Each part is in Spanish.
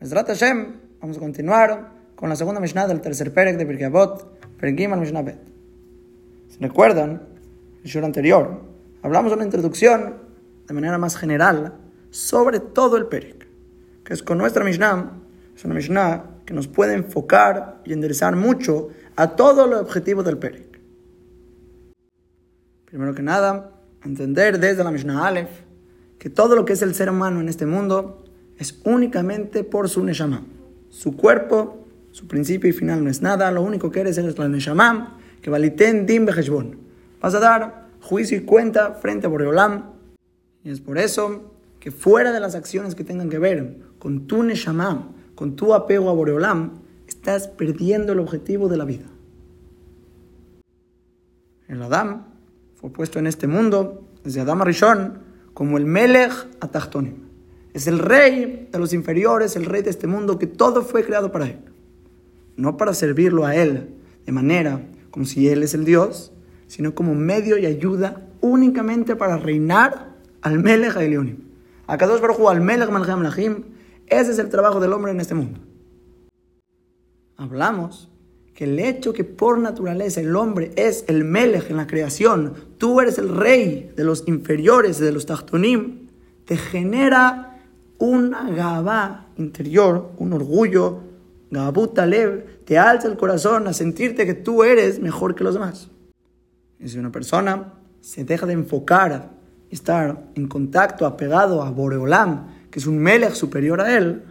Mesrat Hashem, vamos a continuar con la segunda Mishnah del tercer Perek de Pirkei Avot, Perekim al Mishnah Bet. ¿Se recuerdan? El show anterior, hablamos de una introducción de manera más general sobre todo el Perek, que es con nuestra Mishnah, es una Mishnah que nos puede enfocar y enderezar mucho a todo el objetivo del Perek. Primero que nada, entender desde la Mishnah Aleph que todo lo que es el ser humano en este mundo es únicamente por su Neshama. Su cuerpo, su principio y final no es nada, lo único que eres es la Neshama, que valiten dim beheshbon. Vas a dar juicio y cuenta frente a Boreolam. Y es por eso que fuera de las acciones que tengan que ver con tu Neshama, con tu apego a Boreolam, estás perdiendo el objetivo de la vida. El Adam fue puesto en este mundo, desde Adam Rishon, como el Melech Atachtonim. Es el rey de los inferiores, el rey de este mundo, que todo fue creado para él. No para servirlo a él de manera como si él es el Dios, sino como medio y ayuda únicamente para reinar al Melech Elionim. A Kadosh Baruj al Melech Malchem ese es el trabajo del hombre en este mundo. Hablamos que el hecho que por naturaleza el hombre es el Melech en la creación, tú eres el rey de los inferiores, de los Tachtonim, te genera una gabá interior, un orgullo, gabuta lev, te alza el corazón a sentirte que tú eres mejor que los demás. Y si una persona se deja de enfocar estar en contacto, apegado a Boreolam, que es un melech superior a él,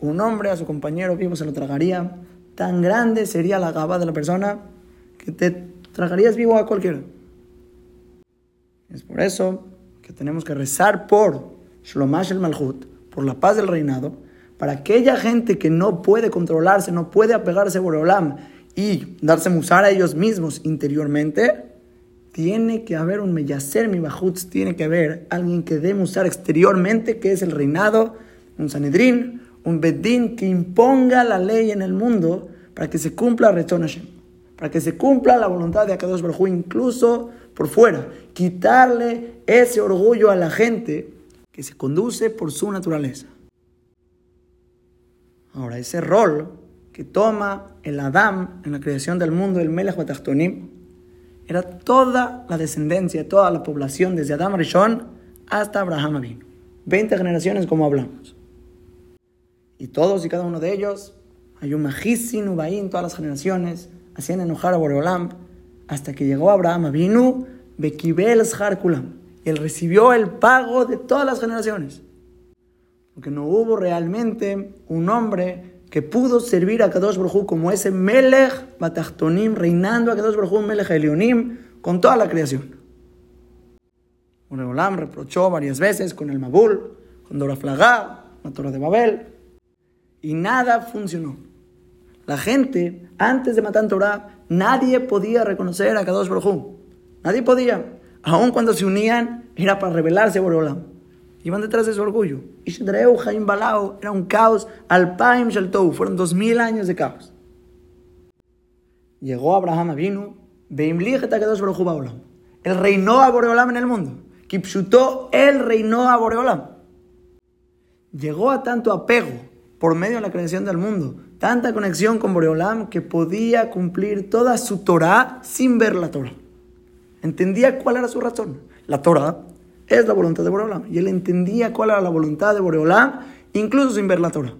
un hombre a su compañero vivo se lo tragaría, tan grande sería la gabá de la persona que te tragarías vivo a cualquiera. Es por eso que tenemos que rezar por Shlomash el Malhut, por la paz del reinado, para aquella gente que no puede controlarse, no puede apegarse a Boreolam y darse musar a ellos mismos interiormente, tiene que haber un Meyaser mi tiene que haber alguien que dé musar exteriormente, que es el reinado, un Sanedrín, un Bedín que imponga la ley en el mundo para que se cumpla Rechon Hashem, para que se cumpla la voluntad de Akadosh Baruj incluso por fuera, quitarle ese orgullo a la gente que se conduce por su naturaleza. Ahora, ese rol que toma el Adam en la creación del mundo, el Melech Batachtonim, era toda la descendencia, toda la población, desde Adam Rishon hasta Abraham Abin. 20 generaciones como hablamos. Y todos y cada uno de ellos, hay un Majisin, Ubaín, todas las generaciones, hacían enojar a Boreolam, hasta que llegó Abraham Avinu, Bekibel Kulam, y él recibió el pago de todas las generaciones. Porque no hubo realmente un hombre que pudo servir a Kadosh Baruj como ese Melech Batachtonim, reinando a Kadosh Baruj Melech Elionim, con toda la creación. Boreolam reprochó varias veces con el Mabul, con Dora Flagá, la Torre de Babel, y nada funcionó. La gente, antes de matar Torah, nadie podía reconocer a Kadosh Baruj Nadie podía. Aun cuando se unían, era para rebelarse a Boreolam. Iban detrás de su orgullo. Ishdreu Jaim Balao era un caos. Alpaim Shaltou fueron dos mil años de caos. Llegó Abraham Avinu, Kadosh Baruj Él reinó a Boreolam en el mundo. Kipshutó, él reinó a Boreolam. Llegó a tanto apego por medio de la creación del mundo, tanta conexión con Boreolam que podía cumplir toda su Torah sin ver la Torah. Entendía cuál era su razón. La Torah es la voluntad de Boreolam y él entendía cuál era la voluntad de Boreolam incluso sin ver la Torah.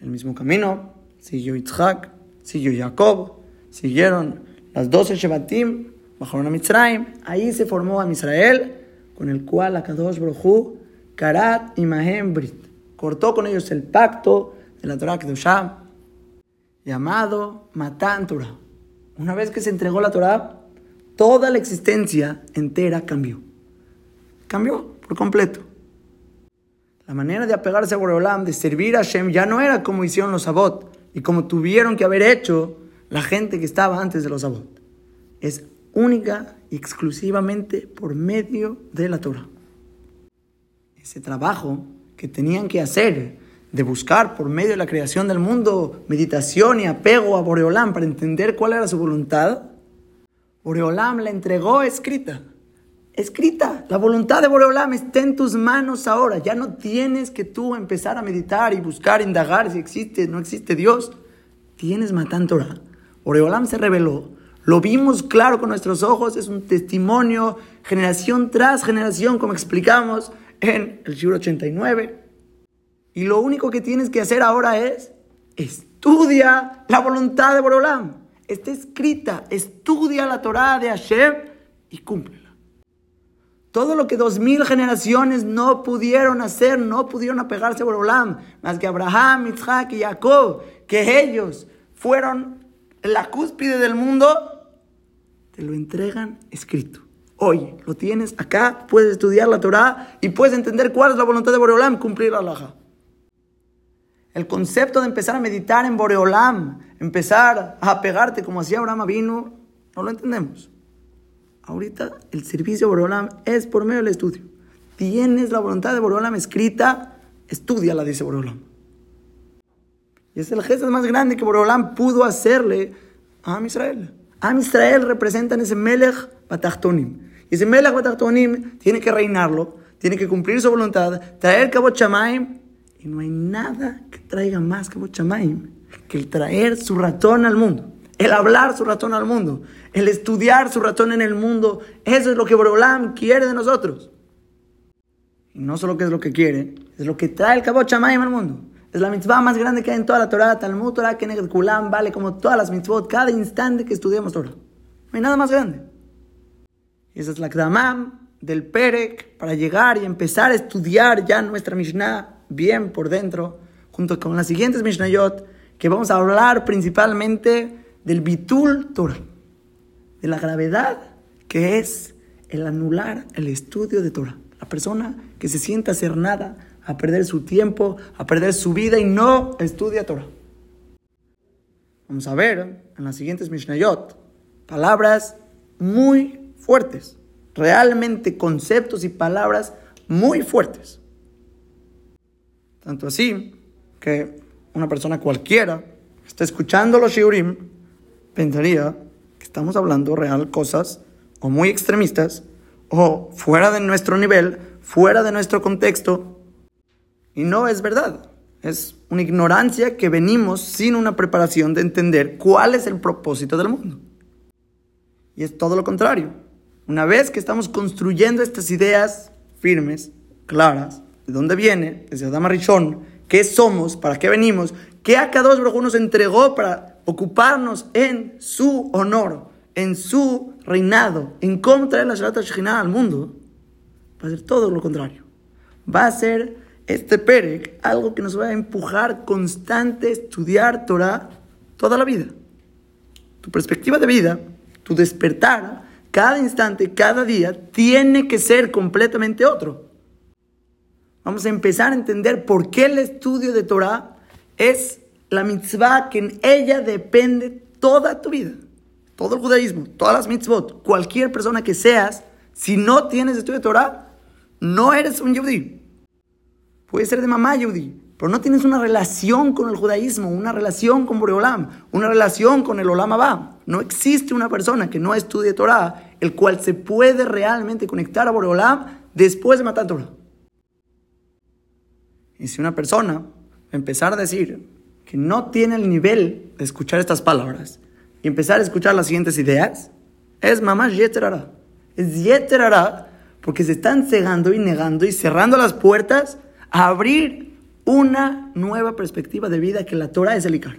El mismo camino siguió Yitzhak, siguió Jacob, siguieron las doce Shebatim, bajaron a Mitzrayim, ahí se formó a Israel, con el cual Akadosh Baruj Karat y Mahem Brit cortó con ellos el pacto de la Torah Kedoshá, llamado Matan Torah. Una vez que se entregó la Torah, toda la existencia entera cambió. Cambió por completo. La manera de apegarse a Boreolam, de servir a Hashem, ya no era como hicieron los Sabot y como tuvieron que haber hecho la gente que estaba antes de los Sabot. Es única y exclusivamente por medio de la Torah. Ese trabajo que tenían que hacer, de buscar por medio de la creación del mundo meditación y apego a Boreolam para entender cuál era su voluntad, Boreolam la entregó escrita. escrita. La voluntad de Boreolam está en tus manos ahora. Ya no tienes que tú empezar a meditar y buscar, indagar si existe, no existe Dios. Tienes Matan Torah. Boreolam se reveló. Lo vimos claro con nuestros ojos. Es un testimonio, generación tras generación, como explicamos en el siglo 89. Y lo único que tienes que hacer ahora es estudia la voluntad de Boreolam. Está escrita. Estudia la Torah de Hashem y cúmplela. Todo lo que dos mil generaciones no pudieron hacer, no pudieron apegarse a Borolam, más que Abraham, Isaac y Jacob, que ellos fueron la cúspide del mundo, te lo entregan escrito. Hoy lo tienes acá, puedes estudiar la Torah y puedes entender cuál es la voluntad de Boreolam, cumplir la laja. El concepto de empezar a meditar en Boreolam, empezar a apegarte como hacía Abraham vino, no lo entendemos. Ahorita el servicio de Borolam es por medio del estudio. Tienes la voluntad de Borolam escrita, estudiala, dice Borolam. Y es el gesto más grande que Borolam pudo hacerle a Am Israel. Am Israel representan ese Melech Batachtonim. Y ese Melech Batachtonim tiene que reinarlo, tiene que cumplir su voluntad, traer Kabot Shamaim. Y no hay nada que traiga más Kabot Shamaim que el traer su ratón al mundo el hablar su ratón al mundo, el estudiar su ratón en el mundo. Eso es lo que Borolam quiere de nosotros. Y no solo que es lo que quiere, es lo que trae el Kabot Shamayim al mundo. Es la mitzvah más grande que hay en toda la Torah. Talmud Torah, Keneged Kulam, vale como todas las mitzvot, cada instante que estudiamos Torah. No hay nada más grande. Y esa es la Kdamam del Perek para llegar y empezar a estudiar ya nuestra Mishnah bien por dentro, junto con las siguientes Mishnayot, que vamos a hablar principalmente del bitul Torah, de la gravedad que es el anular el estudio de Torah. La persona que se sienta a hacer nada, a perder su tiempo, a perder su vida y no estudia Torah. Vamos a ver en las siguientes Mishnayot palabras muy fuertes, realmente conceptos y palabras muy fuertes. Tanto así que una persona cualquiera está escuchando los shiurim pensaría que estamos hablando real cosas o muy extremistas o fuera de nuestro nivel, fuera de nuestro contexto. Y no es verdad. Es una ignorancia que venimos sin una preparación de entender cuál es el propósito del mundo. Y es todo lo contrario. Una vez que estamos construyendo estas ideas firmes, claras, de dónde viene, desde Adama Rishon, qué somos, para qué venimos, qué dos Baruj nos entregó para ocuparnos en su honor, en su reinado, en cómo traer la Shalat Shekhinah al mundo, va a ser todo lo contrario. Va a ser este Perek algo que nos va a empujar constante a estudiar Torah toda la vida. Tu perspectiva de vida, tu despertar, cada instante, cada día, tiene que ser completamente otro. Vamos a empezar a entender por qué el estudio de Torah es la mitzvah que en ella depende toda tu vida, todo el judaísmo, todas las mitzvot, cualquier persona que seas, si no tienes estudio de Torah, no eres un yudí. Puede ser de mamá yudí, pero no tienes una relación con el judaísmo, una relación con Boreolam, una relación con el Olam Abba. No existe una persona que no estudie Torah, el cual se puede realmente conectar a Boreolam después de matar Torah. Y si una persona empezar a decir, que no tiene el nivel de escuchar estas palabras y empezar a escuchar las siguientes ideas, es mamá yeterara. Es yeterara porque se están cegando y negando y cerrando las puertas a abrir una nueva perspectiva de vida que la Torah es el Icar.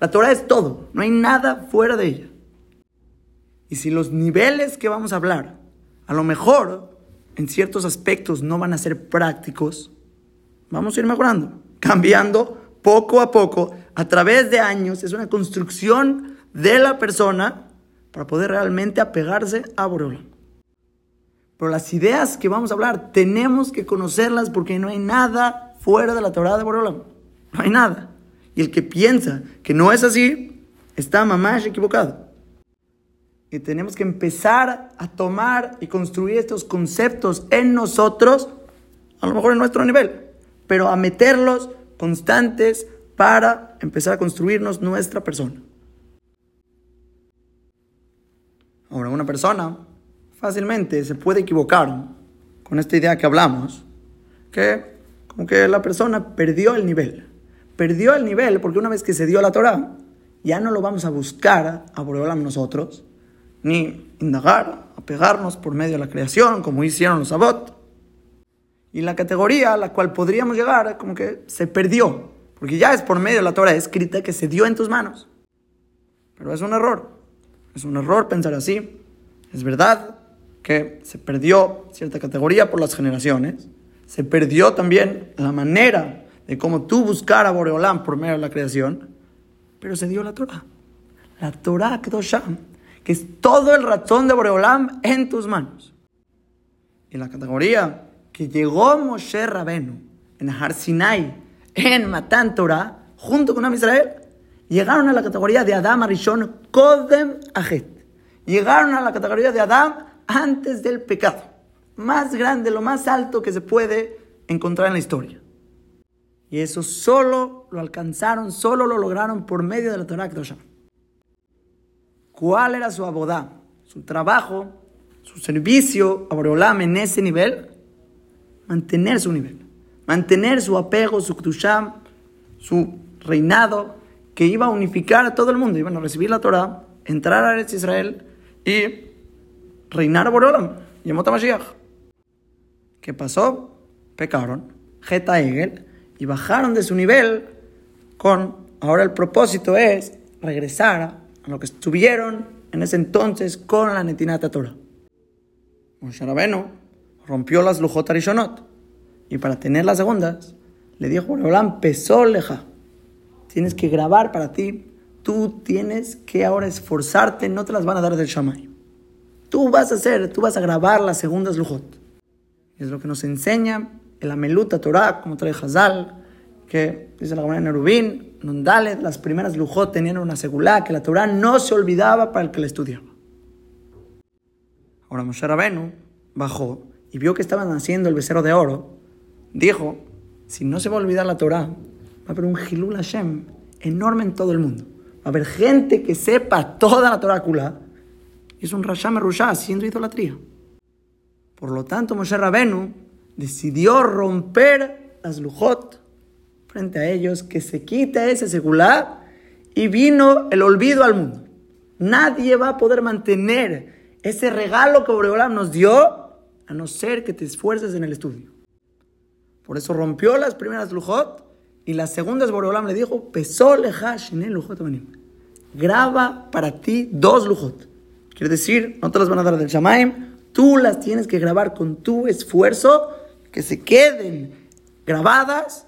La Torah es todo, no hay nada fuera de ella. Y si los niveles que vamos a hablar, a lo mejor en ciertos aspectos no van a ser prácticos, vamos a ir mejorando, cambiando poco a poco, a través de años, es una construcción de la persona para poder realmente apegarse a Boreolam. Pero las ideas que vamos a hablar tenemos que conocerlas porque no hay nada fuera de la Torah de Boreolam. No hay nada. Y el que piensa que no es así, está mamás equivocado. Y tenemos que empezar a tomar y construir estos conceptos en nosotros, a lo mejor en nuestro nivel, pero a meterlos constantes para empezar a construirnos nuestra persona. Ahora, una persona fácilmente se puede equivocar con esta idea que hablamos, que como que la persona perdió el nivel. Perdió el nivel porque una vez que se dio la Torah, ya no lo vamos a buscar a Boreolam nosotros, ni indagar, a pegarnos por medio de la creación, como hicieron los Abot. Y la categoría a la cual podríamos llegar, como que se perdió, porque ya es por medio de la Torah escrita que se dio en tus manos. Pero es un error, es un error pensar así. Es verdad que se perdió cierta categoría por las generaciones, se perdió también la manera de cómo tú buscar a Boreolam por medio de la creación, pero se dio la Torah. La Torah Kedosham, que es todo el ratón de Boreolam en tus manos. Y la categoría que llegó Moshe Rabenu en Har Sinai, en Matan Torah, junto con Am Israel, llegaron a la categoría de Adam Arishon Kodem Ajet. Llegaron a la categoría de Adam antes del pecado. Más grande, lo más alto que se puede encontrar en la historia. Y eso solo lo alcanzaron, solo lo lograron por medio de la Torah Kedoshah. ¿Cuál era su abodá? Su trabajo, su servicio a Boreolam en ese nivel. Mantener su nivel. Mantener su apego, su ktusham, su reinado, que iba a unificar a todo el mundo. Iban a recibir la Torah, entrar a Eretz Israel y reinar a Boreolam. Yemot. ¿Qué pasó? Pecaron. Geta Egel y bajaron de su nivel con, ahora el propósito es regresar a lo que estuvieron en ese entonces con la Netinata Torah. Moshe rompió las Lujot Arishonot y para tener las segundas le dijo Boreolam, pesó. Tienes que grabar para ti. Tú tienes que ahora esforzarte, no te las van a dar del Shamay. Tú vas a hacer, tú vas a grabar las segundas Lujot. Es lo que nos enseña el Ameluta Torah, como trae Hazal, que dice la Gemara en Nerubín, Nondale, las primeras lujot tenían una segulá, que la Torah no se olvidaba para el que la estudiaba. Ahora Moshe Rabenu bajó y vio que estaban haciendo el becerro de oro. Dijo, si no se va a olvidar la Torah, va a haber un Hilul Hashem enorme en todo el mundo. Va a haber gente que sepa toda la Torah Kula. Es un Rasham Rushah haciendo idolatría. Por lo tanto, Moshe Rabenu decidió romper las lujot frente a ellos, que se quita ese secular y vino el olvido al mundo. Nadie va a poder mantener ese regalo que Boreolam nos dio a no ser que te esfuerces en el estudio. Por eso rompió las primeras lujot y las segundas Boreolam le dijo, pesó en lujot Graba para ti dos lujot. Quiere decir, no te las van a dar del Shamaim, tú las tienes que grabar con tu esfuerzo que se queden grabadas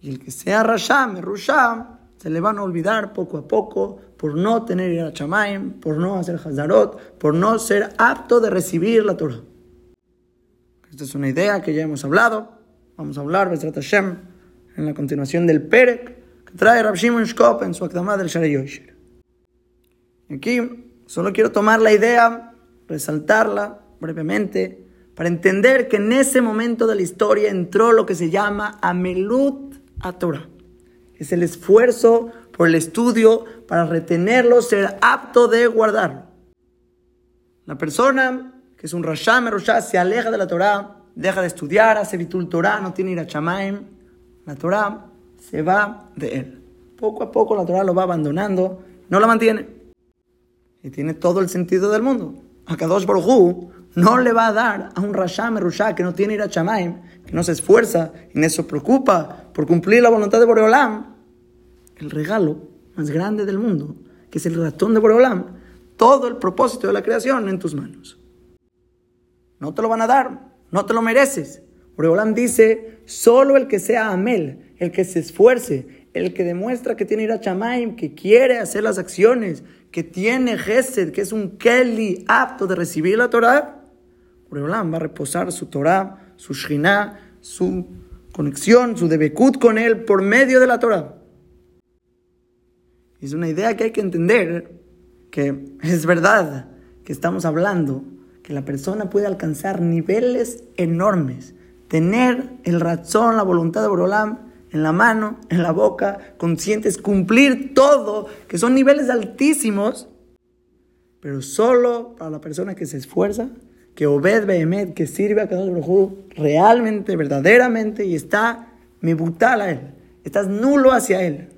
y el que sea Rasham, Rusham, se le van a olvidar poco a poco por no tener ir a Chamaim, por no hacer Hazarot, por no ser apto de recibir la Torah. Esta es una idea que ya hemos hablado. Vamos a hablar, Besrat Hashem, en la continuación del Perek, que trae Rab Shimon Shkop en su Akdamah del Sharei Yosher. Aquí solo quiero tomar la idea, resaltarla brevemente, para entender que en ese momento de la historia entró lo que se llama Amelut a Torah. Es el esfuerzo por el estudio para retenerlo, ser apto de guardarlo. La persona que es un Rasham Roshá se aleja de la Torah, deja de estudiar, hace Bitul Torah, no tiene ir a Chamaim, la Torah se va de él. Poco a poco la Torah lo va abandonando, no la mantiene. Y tiene todo el sentido del mundo. A Kadosh Baruj no le va a dar a un Rasham Rushá que no tiene ir a Chamaim, que no se esfuerza y no se preocupa por cumplir la voluntad de Boreolam, el regalo más grande del mundo, que es el ratón de Boreolam, todo el propósito de la creación en tus manos. No te lo van a dar, no te lo mereces. Boreolam dice, solo el que sea Amel, el que se esfuerce, el que demuestra que tiene ir a Chamaim, que quiere hacer las acciones, que tiene Gesed, que es un Kelly apto de recibir la Torah, Boreolam va a reposar su Torah, su Shina, su conexión, su debekut con él por medio de la Torah. Es una idea que hay que entender que es verdad que estamos hablando que la persona puede alcanzar niveles enormes, tener el razón, la voluntad de Boreolam en la mano, en la boca, conscientes, cumplir todo, que son niveles altísimos, pero solo para la persona que se esfuerza, que obed behemet, que sirve a Kadosh Baruj realmente, verdaderamente, y está butal a él, estás nulo hacia él.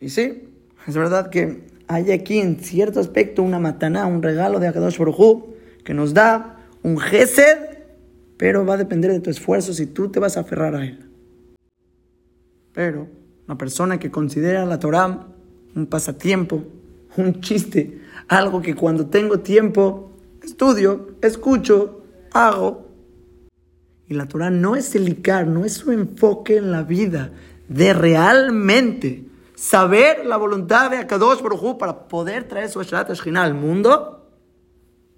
Y sí, es verdad que hay aquí en cierto aspecto una mataná, un regalo de Akadosh Baruj que nos da un gesed, pero va a depender de tu esfuerzo si tú te vas a aferrar a él. Pero una persona que considera la Torah un pasatiempo, un chiste, algo que cuando tengo tiempo estudio, escucho, hago. Y la Torah no es el Icar, no es su enfoque en la vida, de realmente saber la voluntad de Akadosh Baruj para poder traer su Esharat Shekhinah al mundo,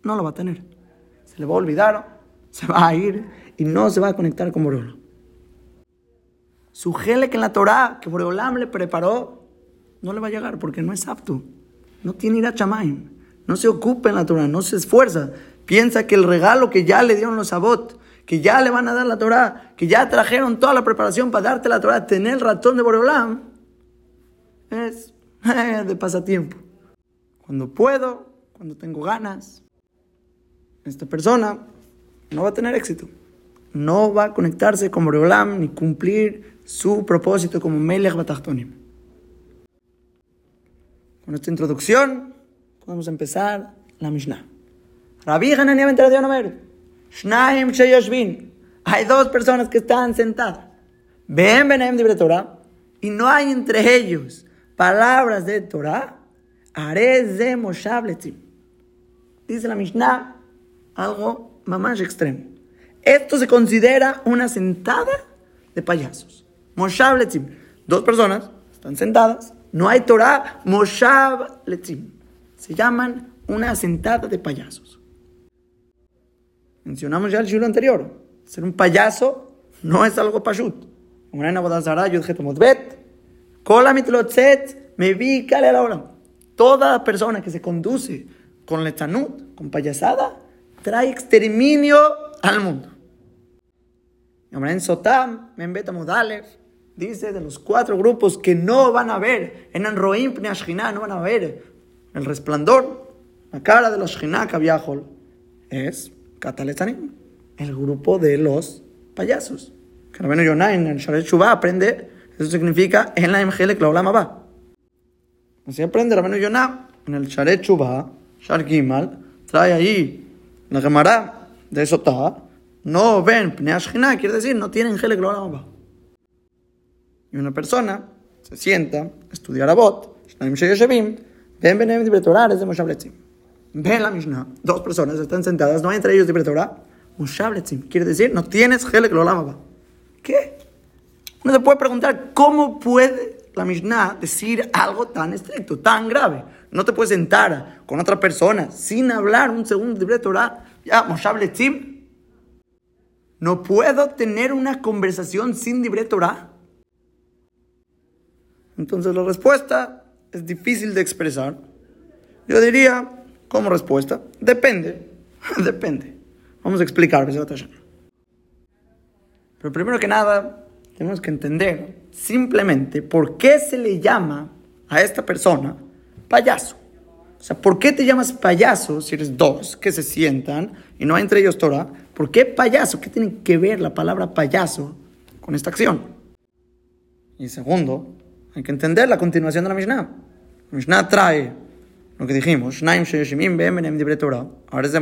no lo va a tener. Se le va a olvidar, se va a ir y no se va a conectar con Boreolam. Su gele que la Torah, que Boreolam le preparó, no le va a llegar porque no es apto. No tiene ir a Chamaim. No se ocupa en la Torah, no se esfuerza. Piensa que el regalo que ya le dieron los Sabot, que ya le van a dar la Torah, que ya trajeron toda la preparación para darte la Torah, tener el ratón de Boreolam, es de pasatiempo. Cuando puedo, cuando tengo ganas, esta persona no va a tener éxito. No va a conectarse con Boreolam ni cumplir su propósito como Melech Batachtonim. Con esta introducción, a empezar la Mishnah. Rabbi Teradion Omer, Shnaim Sheyoshvin. Hay dos personas que están sentadas. Ven Benem de Torah y no hay entre ellos palabras de Torah. Arez de Moshavletim. Dice la Mishnah algo más extremo. Esto se considera una sentada de payasos. Moshavletim. Dos personas están sentadas no hay Torah, Moshav Letzim. Se llaman una sentada de payasos. Mencionamos ya el siglo anterior. Ser un payaso no es algo pashut. Toda persona que se conduce con letanut, con payasada, trae exterminio al mundo. En Sotam, Mudalev, dice de los cuatro grupos que no van a ver en Anroim no van a ver el resplandor, la cara de los Shkinah Kaviahol, es Kataletanim, el grupo de los payasos. Que Yonah en el Sharet aprende, eso significa en la MGL Klaulama va. Así aprende Rabenu Yonah en el Sharet Shuvah, Shar Gimal, trae ahí la Gemara de Sotah, no ven Pneashkinah, quiere decir, no tienen Gele Klaulama va. Y una persona se sienta a estudiar a bot, ven Benem de Moshavletzim. Ven la Mishnah, dos personas están sentadas, no hay entre ellos de Torah, Moshavletzim. Quiere decir, no tienes Helek Lolama. ¿Qué? Uno se puede preguntar, ¿cómo puede la Mishnah decir algo tan estricto, tan grave? No te puedes sentar con otra persona sin hablar un segundo de Torah, ya, Moshavletzim. No puedo tener una conversación sin Torah. Entonces la respuesta es difícil de expresar. Yo diría, como respuesta, depende, depende. Vamos a explicar, Pero primero que nada, tenemos que entender simplemente por qué se le llama a esta persona payaso. O sea, ¿por qué te llamas payaso si eres dos que se sientan y no hay entre ellos Torah? ¿Por qué payaso? ¿Qué tiene que ver la palabra payaso con esta acción? Y segundo, hay que entender la continuación de la Mishnah. La Mishnah trae lo que dijimos, ahora es.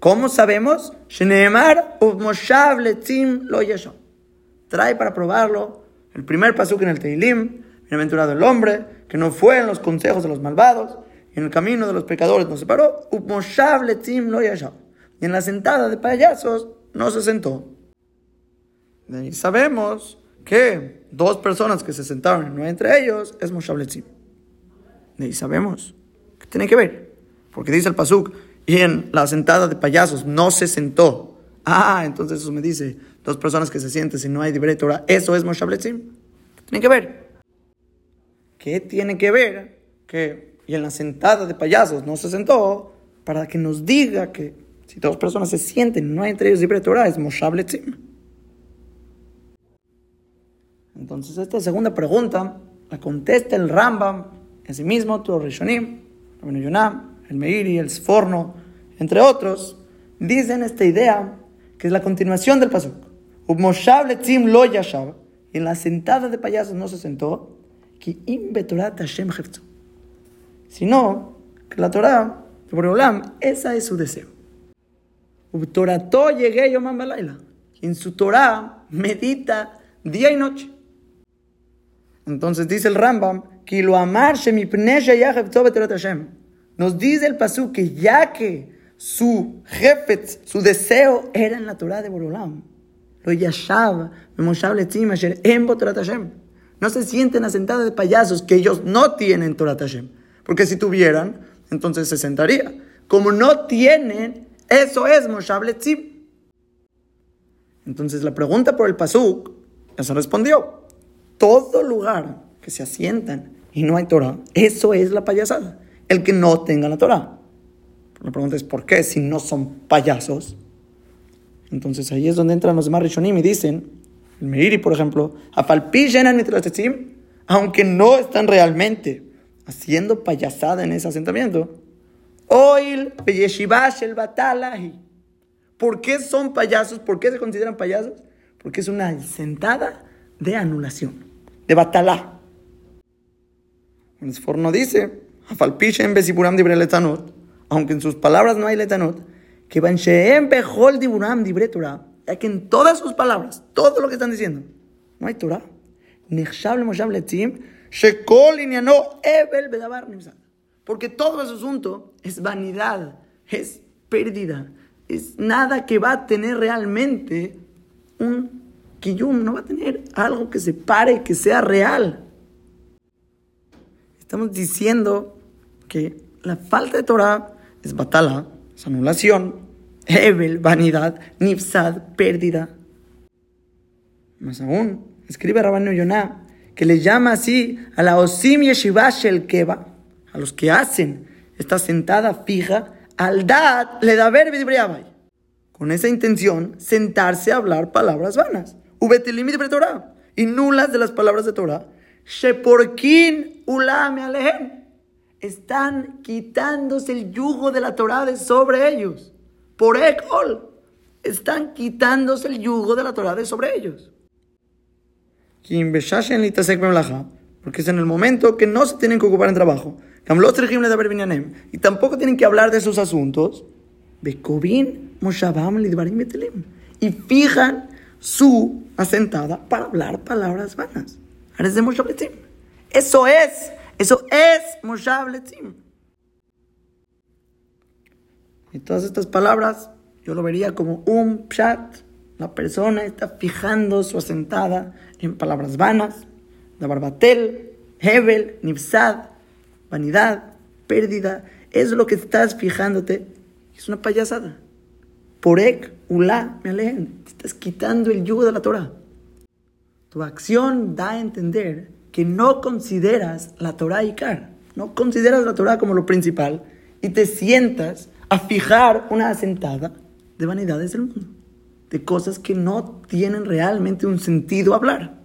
¿Cómo sabemos? Lo Trae para probarlo el primer pasuk en el Teilim, bienaventurado el hombre, que no fue en los consejos de los malvados, y en el camino de los pecadores no se paró, Moshav Letzim Y en la sentada de payasos no se sentó. Y sabemos que dos personas que se sentaron no entre ellos es Moshavletzim. Y sabemos que tiene que ver, porque dice el Pasuk, y en la sentada de payasos no se sentó. Ah, entonces eso me dice, dos personas que se sienten si no hay Dibre Torah, eso es Moshavletzim. Tiene que ver. ¿Qué tiene que ver? Que, y en la sentada de payasos no se sentó, para que nos diga que si dos personas se sienten y no hay entre ellos Dibre Torah, es Moshavletzim. Entonces, esta segunda pregunta la contesta el Rambam en sí mismo, tu Rishonim, el Meiri, el Sforno, entre otros, dicen esta idea que es la continuación del pasuk. Lo en la sentada de payasos no se sentó. Que Hashem Sino que la Torah, esa es su deseo. Ubtorato llegué yo en su Torah medita día y noche. Entonces dice el Rambam, que lo amar Nos dice el pasuk que ya que su jefe, su deseo era en la Torah de Borolam. Lo Hashem. No se sienten asentados de payasos que ellos no tienen Torah Hashem. Porque si tuvieran, entonces se sentaría. Como no tienen, eso es Moshav Letzim. Entonces la pregunta por el pasuk, ya se respondió. Todo lugar que se asientan y no hay Torah, eso es la payasada. El que no tenga la Torah. La pregunta es, ¿por qué si no son payasos? Entonces ahí es donde entran los demás Rishonim y dicen, el Meiri, por ejemplo, aunque no están realmente haciendo payasada en ese asentamiento, Oil, el Batalahi. ¿Por qué son payasos? ¿Por qué se consideran payasos? Porque es una sentada de anulación, de batalá. El Sforno dice, Afalpishen Besipuram Dibre Letanot, aunque en sus palabras no hay letanot, que van Behol Diburam Dibre Torah, ya que en todas sus palabras, todo lo que están diciendo, no hay Torah. Porque todo ese asunto es vanidad, es pérdida, es nada que va a tener realmente un kiyum, no va a tener algo que se pare, que sea real. Estamos diciendo que la falta de Torah es batala, es anulación, vanidad, nifsad, pérdida. Más aún, escribe Rabano Yonah, que le llama así a la Osim Yeshiva Shel Keva, a los que hacen esta sentada fija, al dad le da ver Con esa intención, sentarse a hablar palabras vanas. Ubetelimit Torah. Y nulas de las palabras de Torah. Sheporkin ulame alehem están quitándose el yugo de la Torah de sobre ellos. Por Ekol, están quitándose el yugo de la Torah de sobre ellos. Porque es en el momento que no se tienen que ocupar en trabajo. Y tampoco tienen que hablar de sus asuntos. Y fijan su asentada para hablar palabras vanas. Eso es eso es Moshav Letzim. Y todas estas palabras yo lo vería como un pshat. La persona está fijando su asentada en palabras vanas, la barbatel, hebel, nifsad, vanidad, pérdida. Es lo que estás fijándote. Es una payasada. Porek, ulá, me alejen. estás quitando el yugo de la Torah. Tu acción da a entender que no consideras la Torah Ikar, no consideras la Torah como lo principal y te sientas a fijar una asentada de vanidades del mundo, de cosas que no tienen realmente un sentido hablar.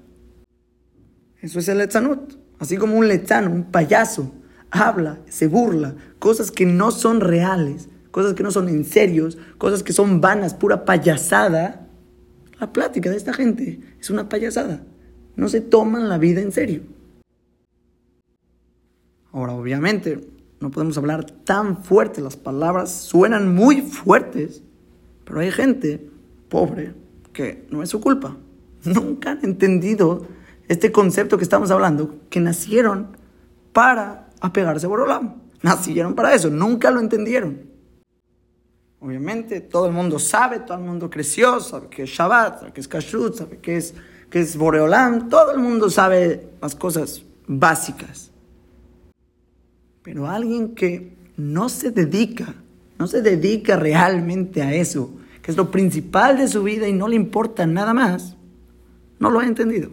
Eso es el letzanut. Así como un lechano, un payaso, habla, se burla, cosas que no son reales, cosas que no son en serios, cosas que son vanas, pura payasada. La plática de esta gente es una payasada no se toman la vida en serio. Ahora, obviamente, no podemos hablar tan fuerte, las palabras suenan muy fuertes, pero hay gente pobre que no es su culpa. Nunca han entendido este concepto que estamos hablando, que nacieron para apegarse a Borolam. Nacieron para eso, nunca lo entendieron. Obviamente, todo el mundo sabe, todo el mundo creció, sabe que es Shabbat, sabe que es Kashrut, sabe que es que es Boreolam, todo el mundo sabe las cosas básicas. Pero alguien que no se dedica, no se dedica realmente a eso, que es lo principal de su vida y no le importa nada más, no lo ha entendido.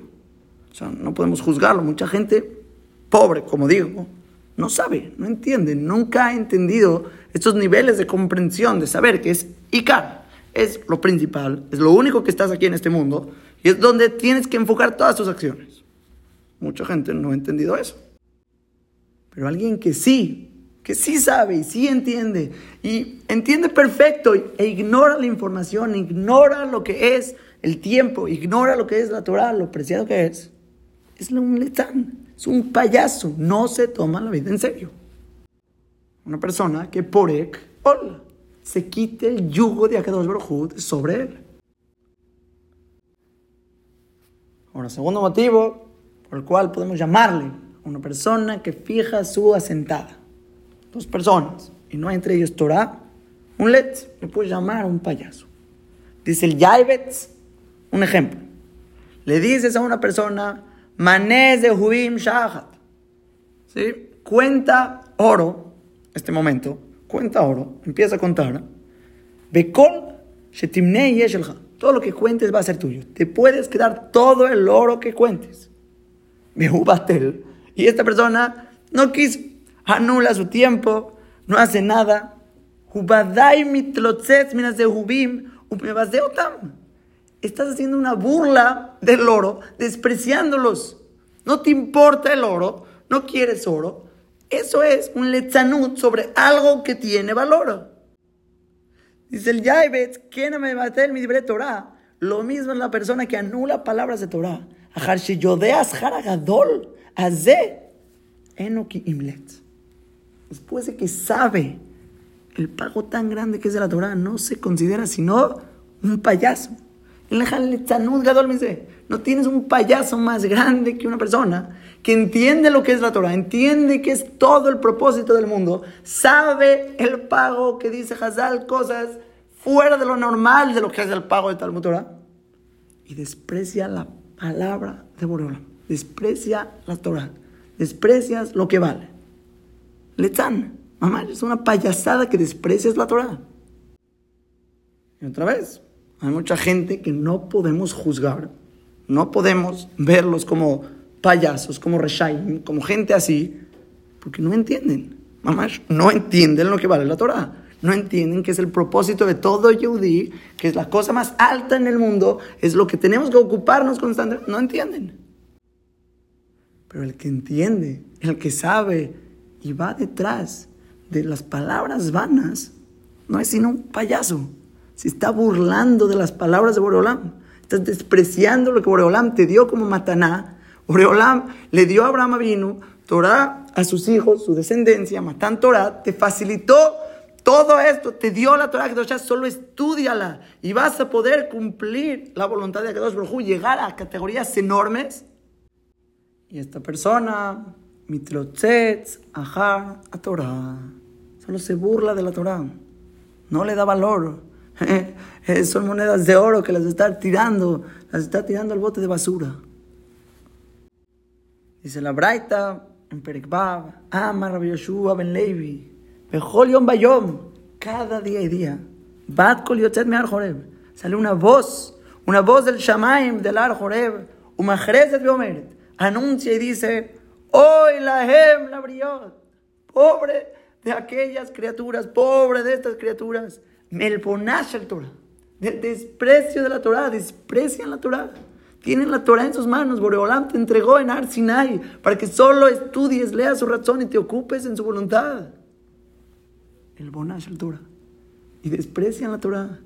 O sea, no podemos juzgarlo. Mucha gente pobre, como digo, no sabe, no entiende, nunca ha entendido estos niveles de comprensión, de saber que es Icar, es lo principal, es lo único que estás aquí en este mundo es donde tienes que enfocar todas tus acciones. Mucha gente no ha entendido eso. Pero alguien que sí, que sí sabe y sí entiende y entiende perfecto e ignora la información, ignora lo que es el tiempo, ignora lo que es la Torah, lo preciado que es, es un letán, es un payaso, no se toma la vida en serio. Una persona que por hola, se quite el yugo de Akadosh Baruj sobre él. Ahora, segundo motivo por el cual podemos llamarle una persona que fija su asentada. Dos personas, y no hay entre ellos Torah, un let, le puedes llamar un payaso. Dice el Yaibetz, un ejemplo. Le dices a una persona, manés de Hubim Shahat. ¿Sí? Cuenta oro, este momento, cuenta oro, empieza a contar. Bekol Shetimnei Yeshelcha. Todo lo que cuentes va a ser tuyo. Te puedes quedar todo el oro que cuentes. Behubatel. Y esta persona no quiso, anula su tiempo, no hace nada. Estás haciendo una burla del oro, despreciándolos. No te importa el oro, no quieres oro. Eso es un letzanut sobre algo que tiene valor. Dice el Yaibetz, ¿quién me va a mi libre Torah? Lo mismo es la persona que anula palabras de Torah. imlet. Después de que sabe el pago tan grande que es de la Torah, no se considera sino un payaso. No tienes un payaso más grande que una persona que entiende lo que es la Torah, entiende que es todo el propósito del mundo, sabe el pago que dice Hazal, cosas fuera de lo normal de lo que es el pago de Talmud Torah, y desprecia la palabra de Boreolam, desprecia la Torah, desprecias lo que vale. Letzán, mamá, es una payasada que desprecias la Torah. Y otra vez, hay mucha gente que no podemos juzgar, no podemos verlos como payasos, como reshaim, como gente así, porque no entienden. Mamá, no entienden lo que vale la Torah. No entienden que es el propósito de todo Yehudi, que es la cosa más alta en el mundo, es lo que tenemos que ocuparnos constantemente. No entienden. Pero el que entiende, el que sabe y va detrás de las palabras vanas, no es sino un payaso. Se está burlando de las palabras de Boreolam. Estás despreciando lo que Boreolam te dio como mataná. Boreolam le dio a Abraham vino Torah a sus hijos, su descendencia, Matán Torah, te facilitó todo esto, te dio la Torah ya solo estudiala y vas a poder cumplir la voluntad de Kadosh Baruj llegar a categorías enormes. Y esta persona, mitrotzetz, ajar, a Torah, solo se burla de la Torah, no le da valor. Son monedas de oro que las está tirando, las está tirando al bote de basura. Dice la Braita en Perekbab, Amar Rabbi Yoshua ben Levi, Bejol Yom Bayom, cada día y día, Bat Kol Yotzet Me'ar Joreb, sale una voz, una voz del Shamaim, del Ar Joreb, Umachrezet Biomer, anuncia y dice, Hoy la Hem la briot, pobre de aquellas criaturas, pobre de estas criaturas, Melbonash el Torah, del desprecio de la Torah, desprecian la Torah. Tienen la Torah en sus manos. Boreolam te entregó en Ar Sinai para que solo estudies, leas su razón y te ocupes en su voluntad. El Bonash el Torah. Y desprecian la Torah.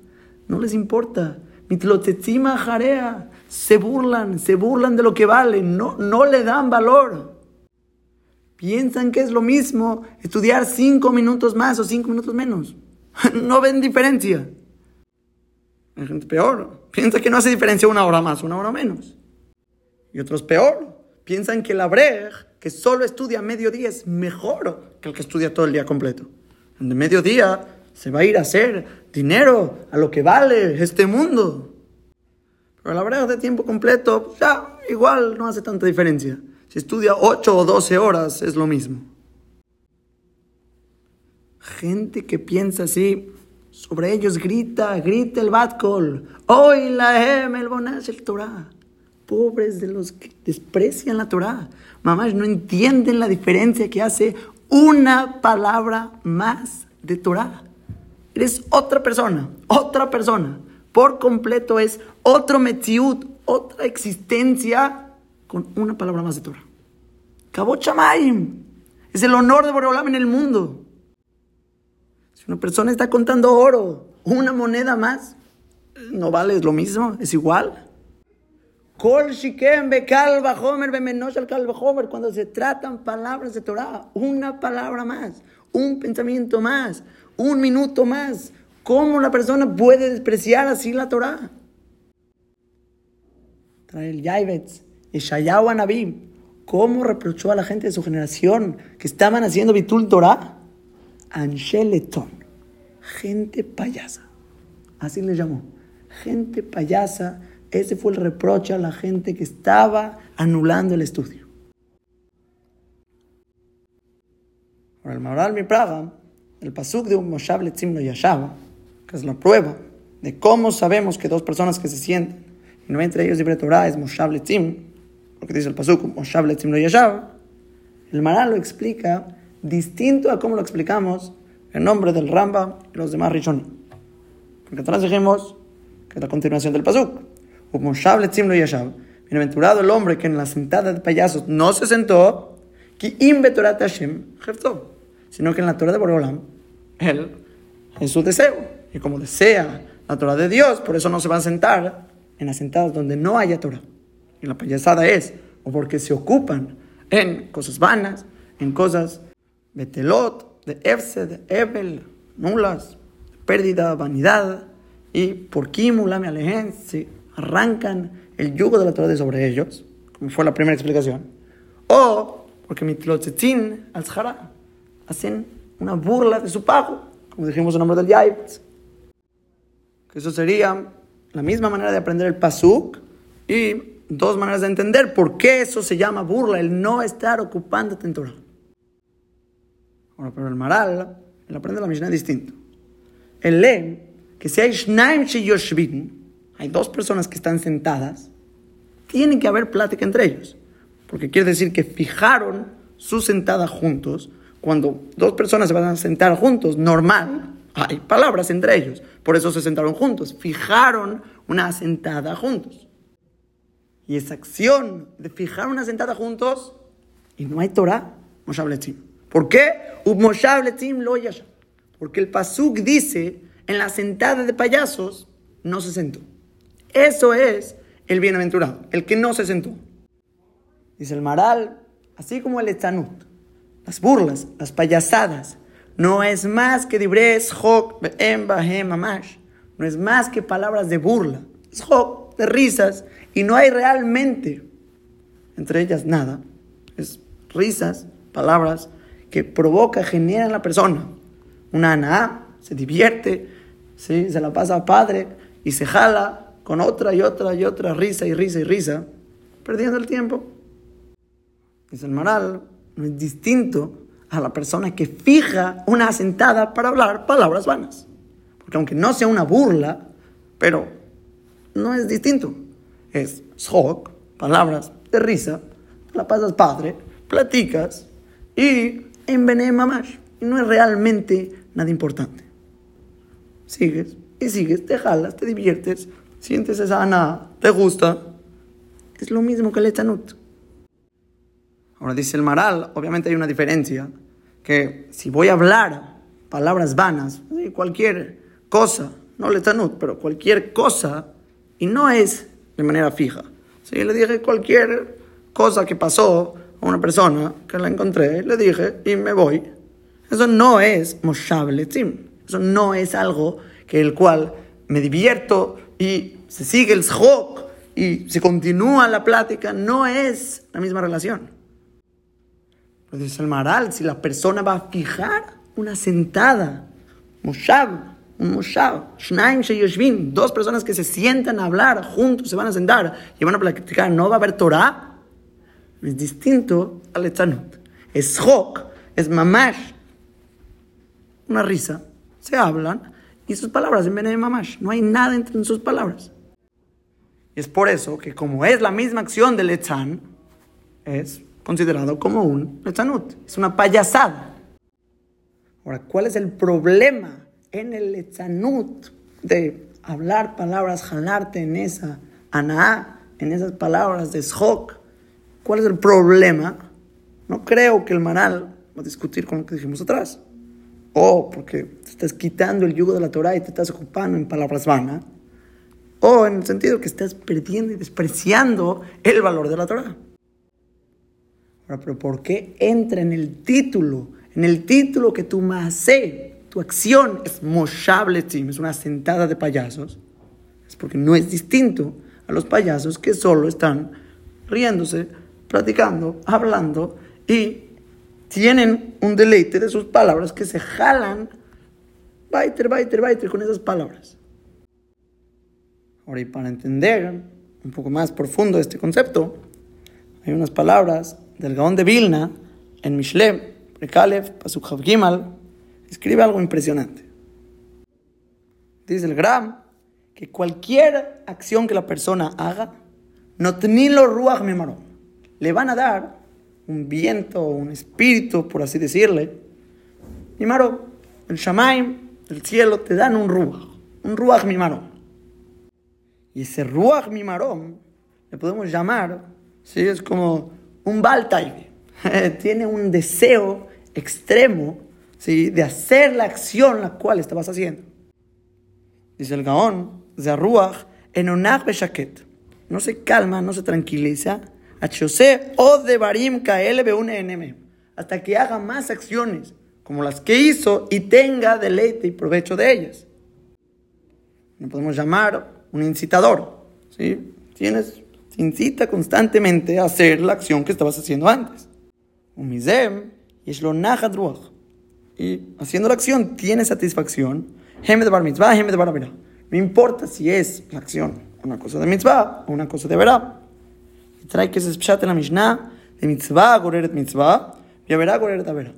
No les importa. Mitlotetzima jarea. Se burlan, se burlan de lo que vale. No, no le dan valor. Piensan que es lo mismo estudiar cinco minutos más o cinco minutos menos. No ven diferencia. Hay gente peor. Piensa que no hace diferencia una hora más, una hora menos. Y otros peor. Piensan que la brej, que solo estudia mediodía, es mejor que el que estudia todo el día completo. En de mediodía se va a ir a hacer dinero a lo que vale este mundo. Pero la brej de tiempo completo, ya, igual no hace tanta diferencia. Si estudia 8 o 12 horas, es lo mismo. Gente que piensa así, sobre ellos grita, grita el Batkol. Hoy la Hem, el Bonash, el Torah. Pobres de los que desprecian la Torah. Mamás no entienden la diferencia que hace una palabra más de Torah. Eres otra persona, otra persona. Por completo es otro Metziut, otra existencia con una palabra más de Torah. Kabot Es el honor de Boreolam en el mundo. Una persona está contando oro, una moneda más, no vale lo mismo, es igual. Kol shikem bekal homer bemenosh al kal homer cuando se tratan palabras de Torah, una palabra más, un pensamiento más, un minuto más. ¿Cómo la persona puede despreciar así la Torah? Trae el Yaibetz, Shayahu Anabim, ¿cómo reprochó a la gente de su generación que estaban haciendo Bitul Torah? Ansheleton, gente payasa, así le llamó, gente payasa. Ese fue el reproche a la gente que estaba anulando el estudio. Ahora, el Maoral Mi Praga, el pasuk de un Moshav Letzim Lo Yashava, que es la prueba de cómo sabemos que dos personas que se sienten, y no entre ellos libre Torah, es Moshav Letzim, porque dice el pasuk Moshav Letzim Lo Yashava, el Maral lo explica distinto a cómo lo explicamos en nombre del Ramba y los demás Rishonim. Porque atrás dijimos que es la continuación del pasuk. Bienaventurado el hombre que en la sentada de payasos no se sentó, sino que en la Torah de Borolam, él, en su deseo, y como desea la Torah de Dios, por eso no se va a sentar en las sentadas donde no haya Torah. Y la payasada es, o porque se ocupan en cosas vanas, en cosas betelot, de efse, de ebel, nulas, pérdida, vanidad, y por kimula me alejen, arrancan el yugo de la Torah sobre ellos, como fue la primera explicación, o porque mitlotetzin al hacen una burla de su pago, como dijimos en nombre del Yaibetz. Que eso sería la misma manera de aprender el pasuk y dos maneras de entender por qué eso se llama burla, el no estar ocupándote en Torah. Ahora, pero el Maral, él aprende la Mishnah distinto. Él lee que si hay Shnaim Yoshvin, hay dos personas que están sentadas, tiene que haber plática entre ellos. Porque quiere decir que fijaron su sentada juntos. Cuando dos personas se van a sentar juntos, normal, hay palabras entre ellos. Por eso se sentaron juntos. Fijaron una sentada juntos. Y esa acción de fijar una sentada juntos, y no hay Torah, Moshabletzim. ¿Por qué? Porque el Pasuk dice, en la sentada de payasos, no se sentó. Eso es el bienaventurado, el que no se sentó. Dice el Maral, así como el Etzanut, las burlas, las payasadas, no es más que dibres hok mamash, no es más que palabras de burla, es de risas, y no hay realmente entre ellas nada, es risas, palabras que provoca, genera en la persona. Una ana se divierte, ¿sí? se la pasa padre y se jala con otra y otra y otra risa y risa y risa, perdiendo el tiempo. Dice el moral, no es distinto a la persona que fija una asentada para hablar palabras vanas. Porque aunque no sea una burla, pero no es distinto. Es shok, palabras de risa, la pasas padre, platicas y en mamash. Y no es realmente nada importante. Sigues y sigues, te jalas, te diviertes, sientes esa ana, te gusta, es lo mismo que el etanut. Ahora dice el maral, obviamente hay una diferencia, que si voy a hablar palabras vanas, cualquier cosa, no el etanut, pero cualquier cosa, y no es de manera fija. Si le dije cualquier cosa que pasó a una persona que la encontré, le dije y me voy. Eso no es moshable Eso no es algo que el cual me divierto y se sigue el shok y se continúa la plática, no es la misma relación. Pues dice el Maral, si la persona va a fijar una sentada, Moshav, un Moshav, Shnaim Sheyoshvin, dos personas que se sientan a hablar juntos, se van a sentar y van a platicar, no va a haber Torah, es distinto al Etzanut. Es Chok, es Mamash, una risa, se hablan y sus palabras en de Mamash. No hay nada entre sus palabras. Es por eso que como es la misma acción del Etzan, es considerado como un Etzanut. Es una payasada. Ahora, ¿cuál es el problema en el Etzanut de hablar palabras, jalarte en esa Anaá, en esas palabras de Shok? ¿Cuál es el problema? No creo que el Maral va a discutir con lo que dijimos atrás. O porque estás quitando el yugo de la Torah y te estás ocupando en palabras vanas, o en el sentido que estás perdiendo y despreciando el valor de la Torah. Ahora, pero ¿por qué entra en el título, en el título que tu masé, tu acción es moshabletim, es una sentada de payasos? Es porque no es distinto a los payasos que solo están riéndose, platicando, hablando y tienen un deleite de sus palabras que se jalan, baiter, baiter, baiter, con esas palabras. Ahora, y para entender un poco más profundo este concepto, hay unas palabras del Gaón de Vilna en Mishle, Prekalev, Pasuk Gimal, escribe algo impresionante. Dice el Gram que cualquier acción que la persona haga, no lo ruach le van a dar un viento, un espíritu, por así decirle. Mimaro, el Shamaim, el cielo, te dan un ruach, un ruach mimaro. Y ese ruach mimarom le podemos llamar, ¿sí? es como un baltai. Tiene un deseo extremo ¿sí? de hacer la acción la cual estabas haciendo. Dice el Gaón, ruach en onach. No se calma, no se tranquiliza. Hasta que haga más acciones como las que hizo y tenga deleite y provecho de ellas. No podemos llamar un incitador. ¿sí? Tienes, te incita constantemente a hacer la acción que estabas haciendo antes. Un misem y es lo Y haciendo la acción tiene satisfacción. de bar mitzvah, bar No importa si es la acción una cosa de mitzvah o una cosa de verá. Trae que se pshat la Mishnah de mitzvah goreret mitzvah y verá goreret verá.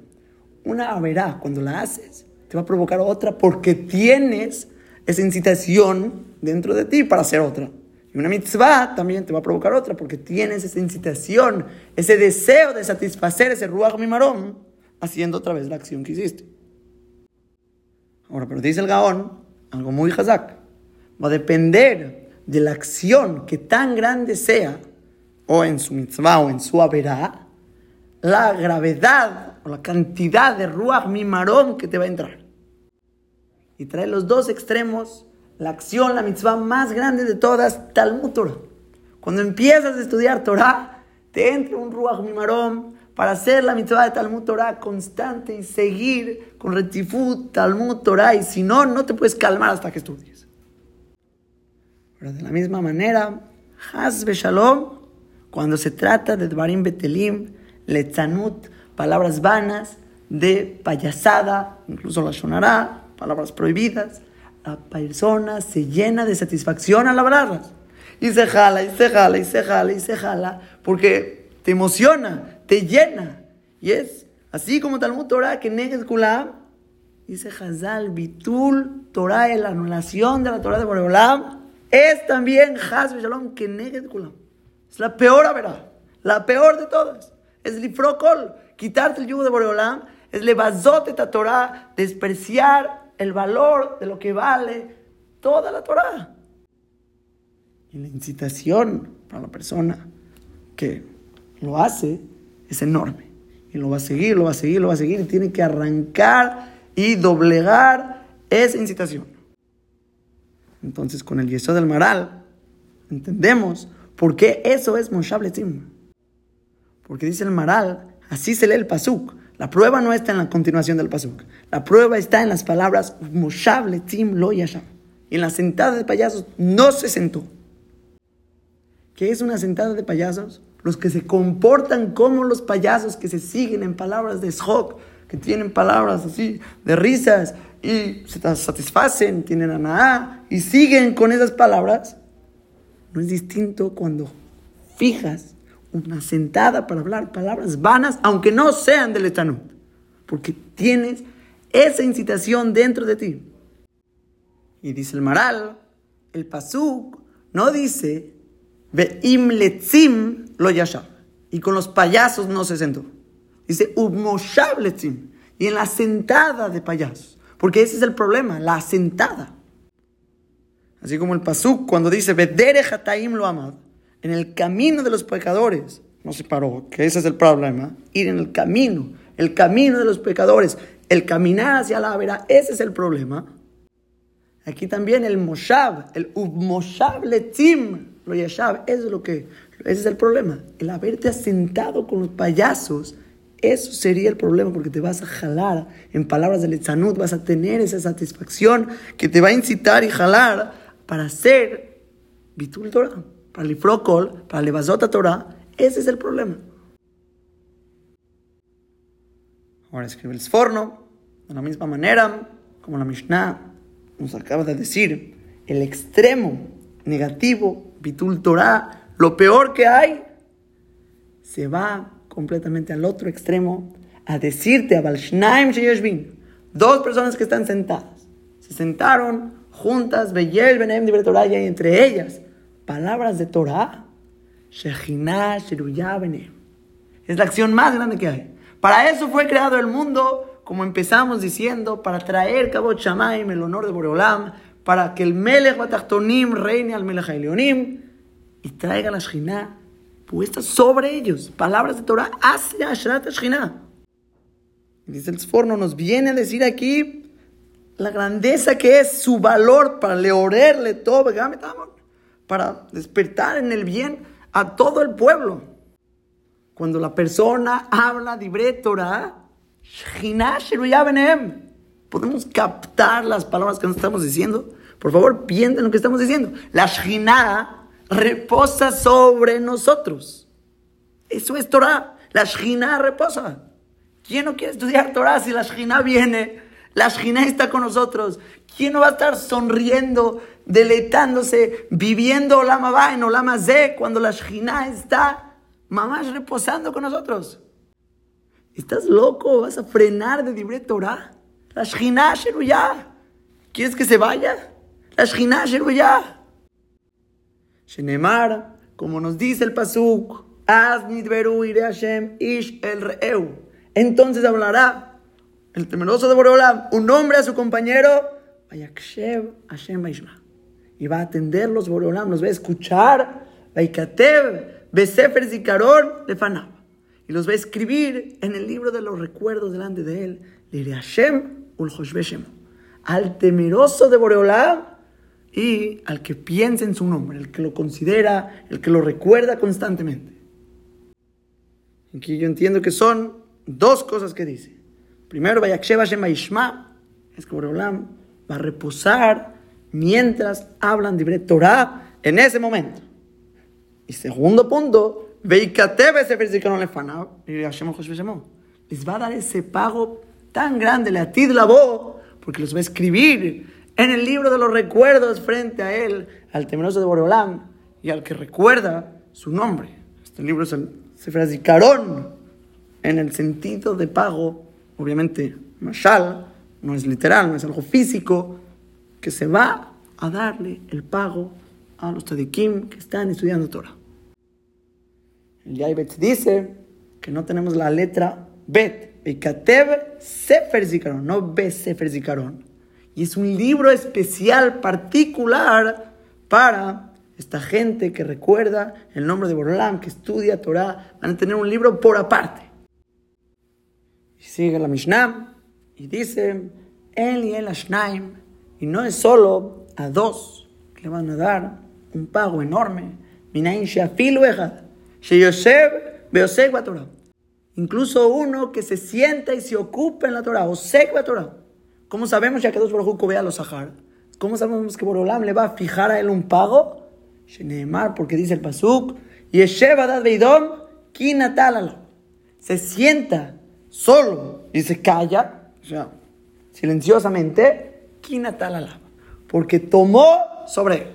Una verá, cuando la haces, te va a provocar otra porque tienes esa incitación dentro de ti para hacer otra. Y una mitzvah también te va a provocar otra porque tienes esa incitación, ese deseo de satisfacer ese ruach mimarón haciendo otra vez la acción que hiciste. Ahora, pero dice el Gaón, algo muy hazak, va a depender de la acción que tan grande sea, o en su mitzvah o en su averá, la gravedad o la cantidad de ruach mimarón que te va a entrar y trae los dos extremos, la acción, la mitzvah más grande de todas, Talmud Torah. Cuando empiezas a estudiar Torah, te entra un Ruach Mimarom para hacer la mitzvah de Talmud Torah constante y seguir con retifut Talmud Torah. Y si no, no te puedes calmar hasta que estudies. Pero de la misma manera, Haz Shalom, cuando se trata de Dvarim Betelim, Letzanut, palabras vanas, de payasada, incluso la Shonará, palabras prohibidas, la persona se llena de satisfacción al hablarlas. Y se jala, y se jala, y se jala, y se jala, porque te emociona, te llena. Y es así como Talmud Torah que Neged Kulam, dice Hazal, Bitul Torah, la anulación de la Torah de Boreolam, es también Haz Shalom que Neged Kulam. Es la peor verdad, la peor de todas. Es Lifrokol, quitarte el yugo de Boreolam, es levazote a Torah, despreciar el valor de lo que vale toda la Torah. Y la incitación para la persona que lo hace es enorme. Y lo va a seguir, lo va a seguir, lo va a seguir. Y tiene que arrancar y doblegar esa incitación. Entonces, con el yeso del maral, entendemos por qué eso es Moshav Porque dice el maral, así se lee el pasuk. La prueba no está en la continuación del pasuk. La prueba está en las palabras Moshable Tim Lo Yasham. En la sentada de payasos no se sentó. ¿Qué es una sentada de payasos? Los que se comportan como los payasos que se siguen en palabras de Shok, que tienen palabras así de risas y se satisfacen, tienen anaá y siguen con esas palabras. No es distinto cuando fijas una sentada para hablar palabras vanas, aunque no sean del etanut, porque tienes esa incitación dentro de ti. Y dice el Maral, el Pasuk no dice, Ve'im letzim lo yashab, y con los payasos no se sentó. Dice, Ubmoshav letzim, y en la sentada de payasos, porque ese es el problema, la sentada. Así como el Pasuk cuando dice, lo amad, en el camino de los pecadores. No se paró, que ese es el problema. Ir en el camino, el camino de los pecadores. el caminar hacia la vera, ese es el problema. Aquí también el Moshav, el Moshav Letim, lo Yashav, eso es lo que, ese es el problema. El haberte asentado con los payasos, eso sería el problema porque te vas a jalar, en palabras del Etzanut, vas a tener esa satisfacción que te va a incitar y jalar para hacer Bitul Torah, para el Ifrokol, para Levazota Torah, ese es el problema. Ahora escribe el Sforno, de la misma manera, como la Mishnah nos acaba de decir, el extremo negativo, Bitul Torah, lo peor que hay, se va completamente al otro extremo a decirte a Balshnaim Sheyeshvin, dos personas que están sentadas, se sentaron juntas, Beyel, Benem, Torah, y entre ellas, palabras de Torah, Shechinah, Sheruyah, Benem. Es la acción más grande que hay. Para eso fue creado el mundo como empezamos diciendo, para traer Kabot Shamaim, el honor de Boreolam, para que el Melech Batachtonim reine al Melech Leonim y traiga la Shina puesta sobre ellos. Palabras de Torah hacia Ashrat Shina. Dice el Sforno, nos viene a decir aquí la grandeza que es su valor para leorerle todo, para despertar en el bien a todo el pueblo. Cuando la persona habla de Torah, ¿Podemos captar las palabras que nos estamos diciendo? Por favor, piensen lo que estamos diciendo. La Shina reposa sobre nosotros. Eso es Torah. La Shina reposa. ¿Quién no quiere estudiar Torah si la Shina viene? La Shina está con nosotros. ¿Quién no va a estar sonriendo, deleitándose, viviendo Olama Ba en Olama Z cuando la Shina está mamás reposando con nosotros? ¿Estás loco? ¿Vas a frenar de Dibre Torah? La Shina ya. ¿Quieres que se vaya? La Shina ya. Shenemar, como nos dice el Pasuk, Az nidberu ire Hashem ish el re'eu. Entonces hablará el temeroso de Boreolam, un hombre a su compañero, Vayakshev Hashem. Y va a atenderlos Boreolam, los va a escuchar, Vaikatev, Besefer Zikaron, Lefanab y los va a escribir en el libro de los recuerdos delante de él. Le Hashem al temeroso de Boreolam y al que piensa en su nombre, el que lo considera, el que lo recuerda constantemente. Aquí yo entiendo que son dos cosas que dice. Primero, Vayakshev Hashem Ishma, es que Boreolam va a reposar mientras hablan de Torah en ese momento. Y segundo punto, les va a dar ese pago tan grande, le atid la voz, porque los va a escribir en el libro de los recuerdos frente a él, al temeroso de Boreolam y al que recuerda su nombre. Este libro es el Sefer en el sentido de pago, obviamente, mashal, no es literal, no es algo físico, que se va a darle el pago a los tzadikim que están estudiando Torah. El Yaibet dice que no tenemos la letra Bet. Bekatev Sefer Zikaron, no Be Sefer Zikaron. Y es un libro especial, particular, para esta gente que recuerda el nombre de Borlam, que estudia Torah. Van a tener un libro por aparte. Y sigue la Mishnah y dice: El y el Ashnaim. Y no es solo a dos que le van a dar un pago enorme. Incluso uno que se sienta y se ocupa en la Torah, o la Torah. ¿Cómo sabemos ya que dos Baruj ve a los Sahar? ¿Cómo sabemos que Borolam le va a fijar a él un pago? porque dice el Pasuk, se sienta solo y se calla, o sea, silenciosamente, porque tomó sobre él.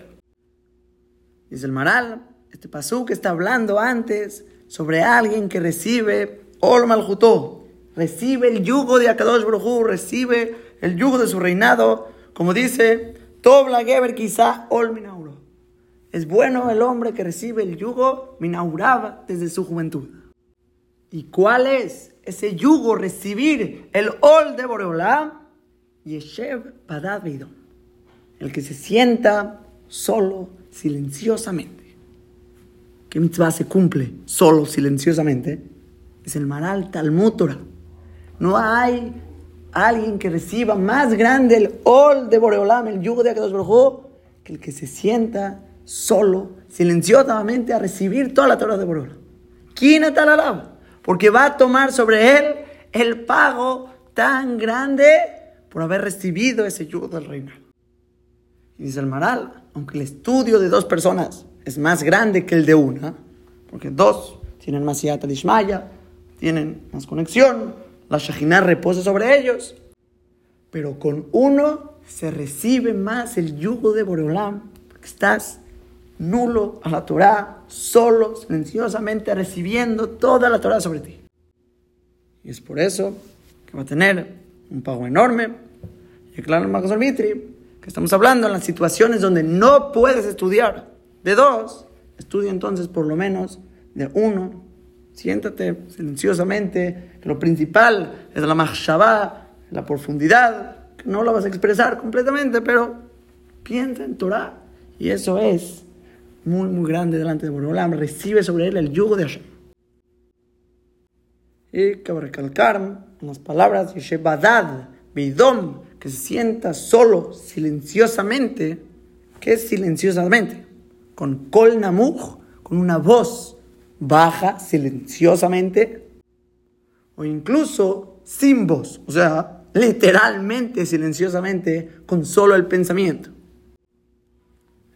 Dice el Maral, este que está hablando antes sobre alguien que recibe Ol Malhutó, recibe el yugo de Akadosh Baruj recibe el yugo de su reinado, como dice, Tobla Geber quizá Ol Minauro. Es bueno el hombre que recibe el yugo Minauraba desde su juventud. ¿Y cuál es ese yugo? Recibir el Ol de Boreolam, Yeshev Padad El que se sienta solo, silenciosamente ¿Qué mitzvah se cumple solo, silenciosamente? Es el Maral Talmud No hay alguien que reciba más grande el ol de Boreolam, el yugo de Akadosh Baruj que el que se sienta solo, silenciosamente a recibir toda la Torah de Boreolam. ¿Quién alaba? Porque va a tomar sobre él el pago tan grande por haber recibido ese yugo del reino. Y dice el Maral, aunque el estudio de dos personas es más grande que el de una, porque dos tienen más yata de Ishmaya, tienen más conexión, la Shekhinah reposa sobre ellos, pero con uno se recibe más el yugo de Boreolam, porque estás nulo a la Torah, solo, silenciosamente recibiendo toda la Torah sobre ti. Y es por eso que va a tener un pago enorme. Y claro, el Mitri, que estamos hablando en las situaciones donde no puedes estudiar de dos, estudia entonces por lo menos de uno. Siéntate silenciosamente, lo principal es la mahshabah, la profundidad, que no lo vas a expresar completamente, pero piensa en Torah. Y eso es muy, muy grande delante de Borolam. Recibe sobre él el yugo de Hashem. Y cabe recalcar en las palabras de Shebadad, Beidom, que se sienta solo, silenciosamente. ¿Qué es silenciosamente? Con Kol con una voz baja, silenciosamente. O incluso sin voz, o sea, literalmente, silenciosamente, con solo el pensamiento.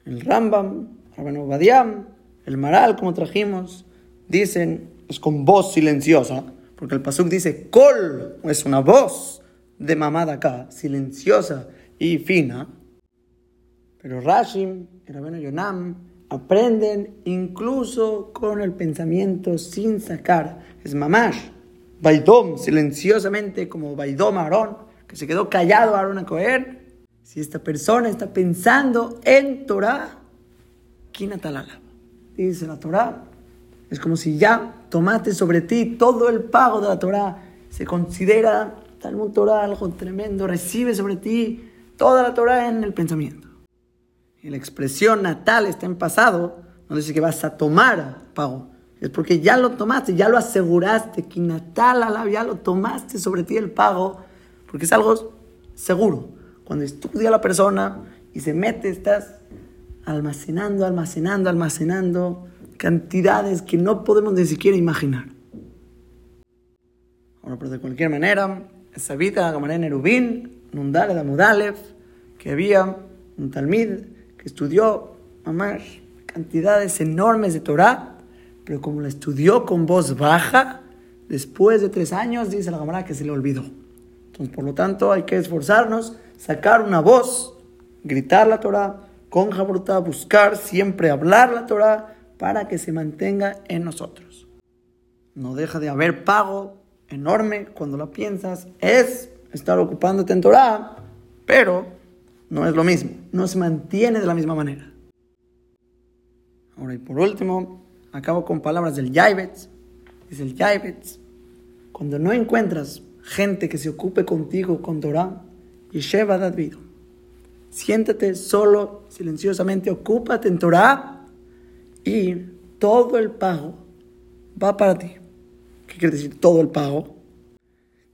El Rambam, Badiam, el Maral, como trajimos, dicen, es con voz silenciosa, porque el Pasuk dice, Kol, es una voz de mamada acá, silenciosa y fina. Pero Rashim y Rabbeinu Yonam aprenden incluso con el pensamiento sin sacar. Es mamash, Baidom, silenciosamente como Baidom Aarón, que se quedó callado Aarón a coger. Si esta persona está pensando en Torah, Kinatalala. Dice la Torah, es como si ya tomaste sobre ti todo el pago de la Torah. Se considera Talmud Torah algo tremendo, recibe sobre ti toda la Torah en el pensamiento. Y la expresión natal está en pasado, no dice que vas a tomar pago. Es porque ya lo tomaste, ya lo aseguraste, que natal ya lo tomaste sobre ti el pago, porque es algo seguro. Cuando estudia la persona y se mete, estás almacenando, almacenando, almacenando cantidades que no podemos ni siquiera imaginar. Ahora, pero de cualquier manera, esa vida, Gamaré Nerubín, Nundale Damudalev, que había un talmid que estudió mamás cantidades enormes de Torah, pero como la estudió con voz baja, después de tres años, dice la Gamara que se le olvidó. Entonces, por lo tanto, hay que esforzarnos, sacar una voz, gritar la Torah con Jabrutá, buscar siempre hablar la Torah para que se mantenga en nosotros. No deja de haber pago enorme cuando lo piensas, es estar ocupándote en Torah, pero no es lo mismo, no se mantiene de la misma manera. Ahora y por último, acabo con palabras del Yaibetz. Dice el Yaibetz, cuando no encuentras gente que se ocupe contigo con Torah, Yesheva David, siéntate solo, silenciosamente, ocúpate en Torah y todo el pago va para ti. ¿Qué quiere decir todo el pago?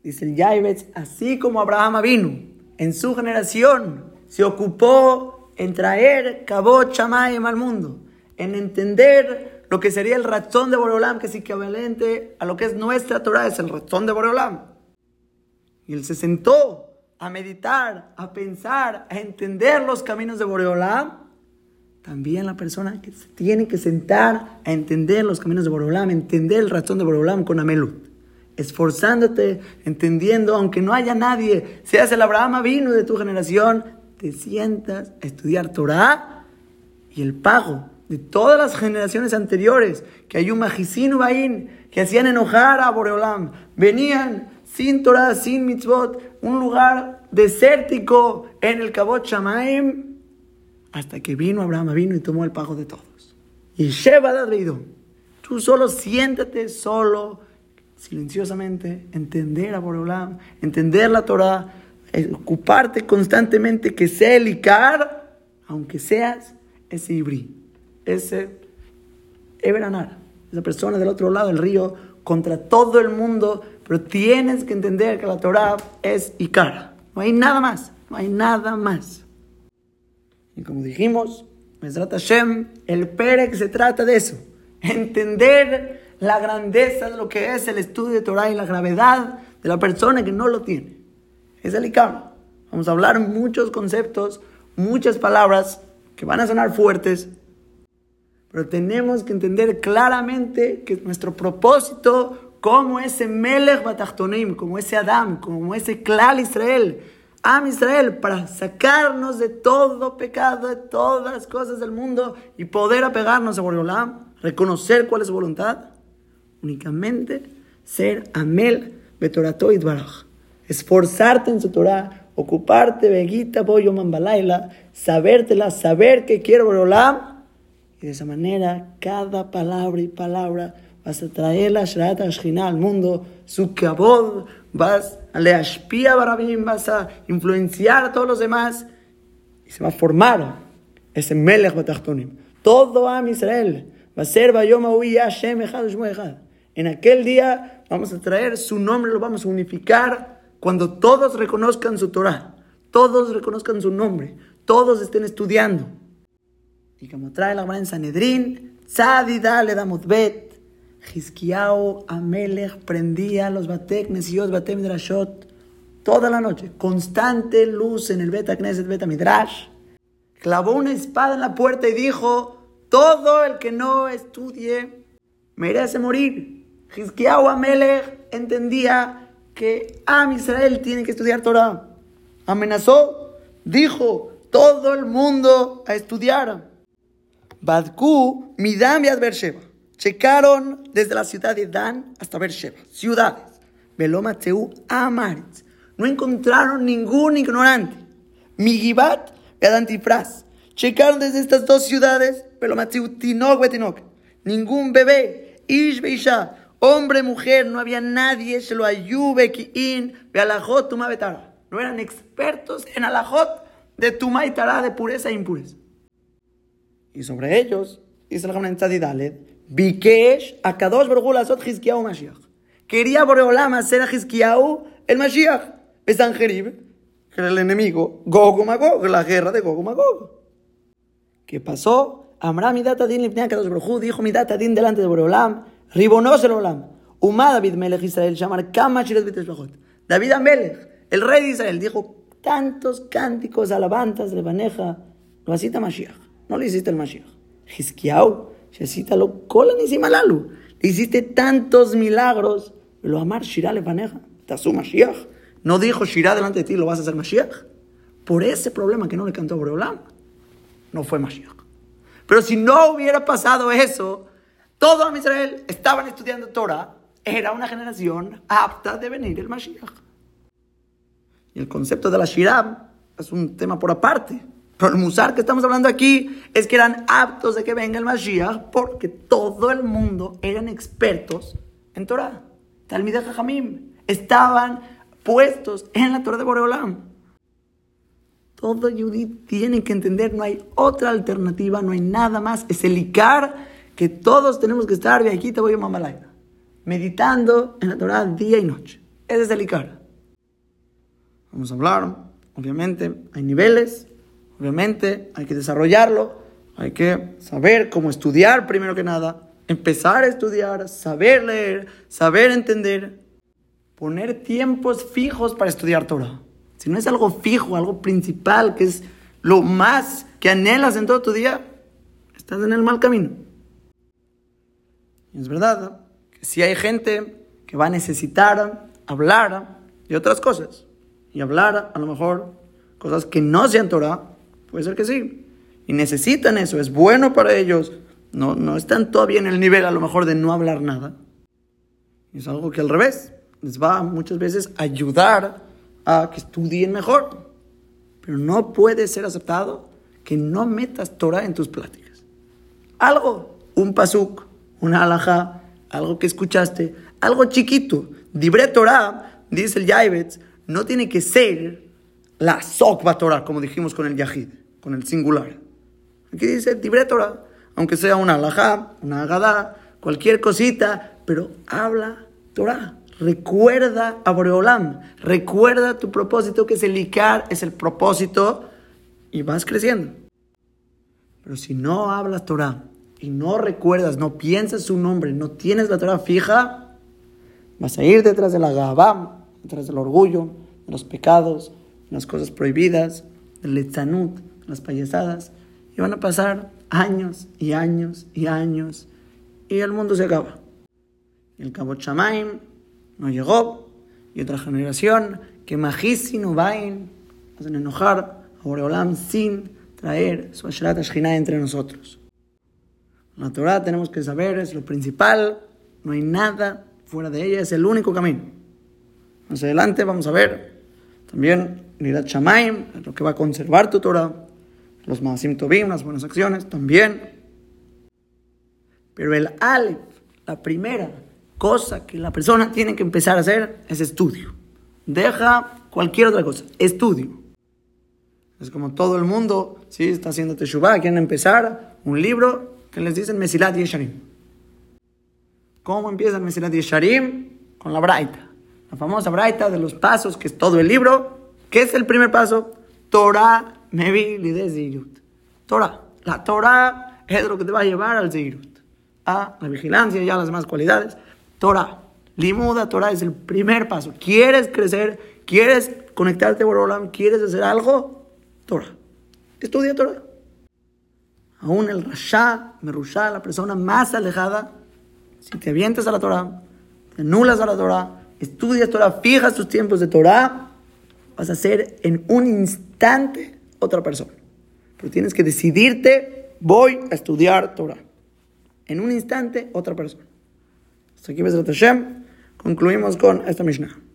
Dice el Yaibetz, así como Abraham vino en su generación se ocupó en traer Kabot Shamayim al mundo, en entender lo que sería el razón de Boreolam, que es equivalente a lo que es nuestra Torah, es el razón de Boreolam. Y él se sentó a meditar, a pensar, a entender los caminos de Boreolam también la persona que se tiene que sentar a entender los caminos de Borolam, entender el razón de Borolam con Amelut. Esforzándote, entendiendo, aunque no haya nadie, seas el Abraham vino de tu generación, te sientas a estudiar Torah y el pago de todas las generaciones anteriores, que hay un majicino Bain, que hacían enojar a Boreolam, venían sin Torah, sin mitzvot, un lugar desértico en el Kabot Shamaim, hasta que vino Abraham, vino y tomó el pago de todos. Y Sheba Dadrido, tú solo siéntate solo, silenciosamente, entender a Boreolam, entender la Torah, ocuparte constantemente que sea el Icar, aunque seas ese Ibrí, ese Eberanar, esa persona del otro lado del río, contra todo el mundo, Pero tienes que entender que la Torah es Ikar. No hay nada más. No hay nada más. Y como dijimos, Mesrat Hashem, el Perek se trata de eso. Entender la grandeza de lo que es el estudio de Torah y la gravedad de la persona que no lo tiene. Es el Ikar. Vamos a hablar muchos conceptos, muchas palabras que van a sonar fuertes, pero tenemos que entender claramente que nuestro propósito como ese Melech Batachtonim, como ese Adam, como ese Klal Israel, Am Israel, para sacarnos de todo pecado, de todas las cosas del mundo y poder apegarnos a Boreolam, reconocer cuál es su voluntad, únicamente ser Amel Betorato Baraj. Esforzarte en su Torah, ocuparte, Beguita, Boyo Mambalaila, sabértela, saber que quiero Boreolam y de esa manera, cada palabra y palabra vas a traer la Shrat al mundo, su kabod, vas a le ashpia barabim, vas a influenciar a todos los demás y se va a formar ese Melech Batachtonim. Todo Am Israel va a ser Bayom Hashem. En aquel día vamos a traer su nombre, lo vamos a unificar cuando todos reconozcan su Torah, todos reconozcan su nombre, todos estén estudiando. Y como trae la Gemara en Sanedrín, Tzadida le damos bet. Hizkiao Amelech prendía los batek nesiot batem midrashot toda la noche. Constante luz en el beta knesset beta midrash. Clavó una espada en la puerta y dijo: Todo el que no estudie merece morir. Hizkiao Amelech entendía que Am Israel tiene que estudiar Torah. Amenazó, dijo: Todo el mundo a estudiar. Badku, Midam y Beersheba. Checaron desde la ciudad de Dan hasta Beersheba, ciudades. Belomateu Amaritz. No encontraron ningún ignorante. Migibat y Adantifraz. Checaron desde estas dos ciudades, Belomateu Tinok Betinok. Ningún bebé. Ish Beisha. Hombre, mujer, no había nadie. Se lo ayube, Kiin, Bealajot, Tuma Betara. No eran expertos en alajot de Tuma y de pureza e impureza. Y sobre ellos, dice el Jamán Tzadidaled, Bikesh Akadosh Baruch Lazot Hizkiyahu Mashiach. Quería Boreolam hacer a Hizkiyahu el Mashiach. Sanjerib, que era el enemigo, Gogo Magog, la guerra de Gogo Magog. ¿Qué pasó? Amra Midat Adin Lipnei Akadosh Baruch dijo Midat Adin delante de Boreolam, Ribonos el Olam. Umá David Melech Israel, llamar Kama Shiret Bishbachot. David Amelech, el rey de Israel, dijo tantos cánticos, alabanzas, levaneja, lo asita Mashiach. No le hiciste el Mashiach. Hizkiau, lo cola ni malalu. Le hiciste tantos milagros. Lo amar Shirah le paneja. su Mashiach. No dijo Shirah delante de ti, lo vas a hacer Mashiach. Por ese problema que no le cantó a no fue Mashiach. Pero si no hubiera pasado eso, todo Israel estaban estudiando Torah, era una generación apta de venir el Mashiach. Y el concepto de la Shirah es un tema por aparte. Pero el musar que estamos hablando aquí es que eran aptos de que venga el Mashiach porque todo el mundo eran expertos en Torah. Talmideh Jajamim. Estaban puestos en la Torah de Boreolam. Todo Yudí tiene que entender, no hay otra alternativa, no hay nada más. Es el Icar que todos tenemos que estar, de aquí te voy a Mamalaya, meditando en la Torah día y noche. Ese es el Icar. Vamos a hablar, obviamente, hay niveles, Obviamente hay que desarrollarlo, hay que saber cómo estudiar primero que nada, empezar a estudiar, saber leer, saber entender, poner tiempos fijos para estudiar Torah. Si no es algo fijo, algo principal, que es lo más que anhelas en todo tu día, estás en el mal camino. Y es verdad que si hay gente que va a necesitar hablar de otras cosas, y hablar a lo mejor cosas que no sean Torah, Puede ser que sí. Y necesitan eso, es bueno para ellos. No, no están todavía en el nivel a lo mejor de no hablar nada. Es algo que al revés les va muchas veces a ayudar a que estudien mejor. Pero no puede ser aceptado que no metas Torah en tus pláticas. Algo, un pasuk, una alhaja, algo que escuchaste, algo chiquito. Dibre Torah, dice el Yaibetz, no tiene que ser la Sokba Torah, como dijimos con el Yahid con el singular. Aquí dice Tibre Torah, aunque sea una alajá, una agadá, cualquier cosita, pero habla Torah, Recuerda a Boreolam. Recuerda tu propósito, que es el Icar, es el propósito, y vas creciendo. Pero si no hablas Torah y no recuerdas, no piensas su nombre, no tienes la Torah fija, vas a ir detrás de la Gabam, detrás del orgullo, de los pecados, las cosas prohibidas, del letzanut, las payasadas, y van a pasar años y años y años, y el mundo se acaba. El Cabo Chamaim no llegó, y otra generación que Majisi no vain, hacen enojar a Boreolam sin traer su Asherat Ashkinah entre nosotros. La Torah tenemos que saber, es lo principal, no hay nada fuera de ella, es el único camino. Más adelante vamos a ver también Nirat Shamaim, lo que va a conservar tu Torah, los Maasim Tobim, las buenas acciones también. Pero el Aleph, la primera cosa que la persona tiene que empezar a hacer es estudio. Deja cualquier otra cosa, estudio. Es como todo el mundo, ¿sí? Está haciendo Teshuvah, quieren empezar un libro que les dicen Mesilat Yesharim. ¿Cómo empieza el Mesilat Yesharim? Con la Braita. La famosa Braita de los pasos, que es todo el libro. ¿Qué es el primer paso? Torah Mevi Zirut. Torah. La Torah es lo que te va a llevar al Zirut. A la vigilancia y a las demás cualidades. Torah. Limuda Torah es el primer paso. ¿Quieres crecer? ¿Quieres conectarte a Borolam? ¿Quieres hacer algo? Torah. Estudia Torah. Aún el Rasha, Merusha, la persona más alejada, si te avientas a la Torah, te anulas a la Torah, estudias Torah, fijas tus tiempos de Torah, vas a ser en un instante otra persona. Pero tienes que decidirte, voy a estudiar Torah. En un instante, otra persona. Hasta aquí, Hashem, concluimos con esta Mishnah.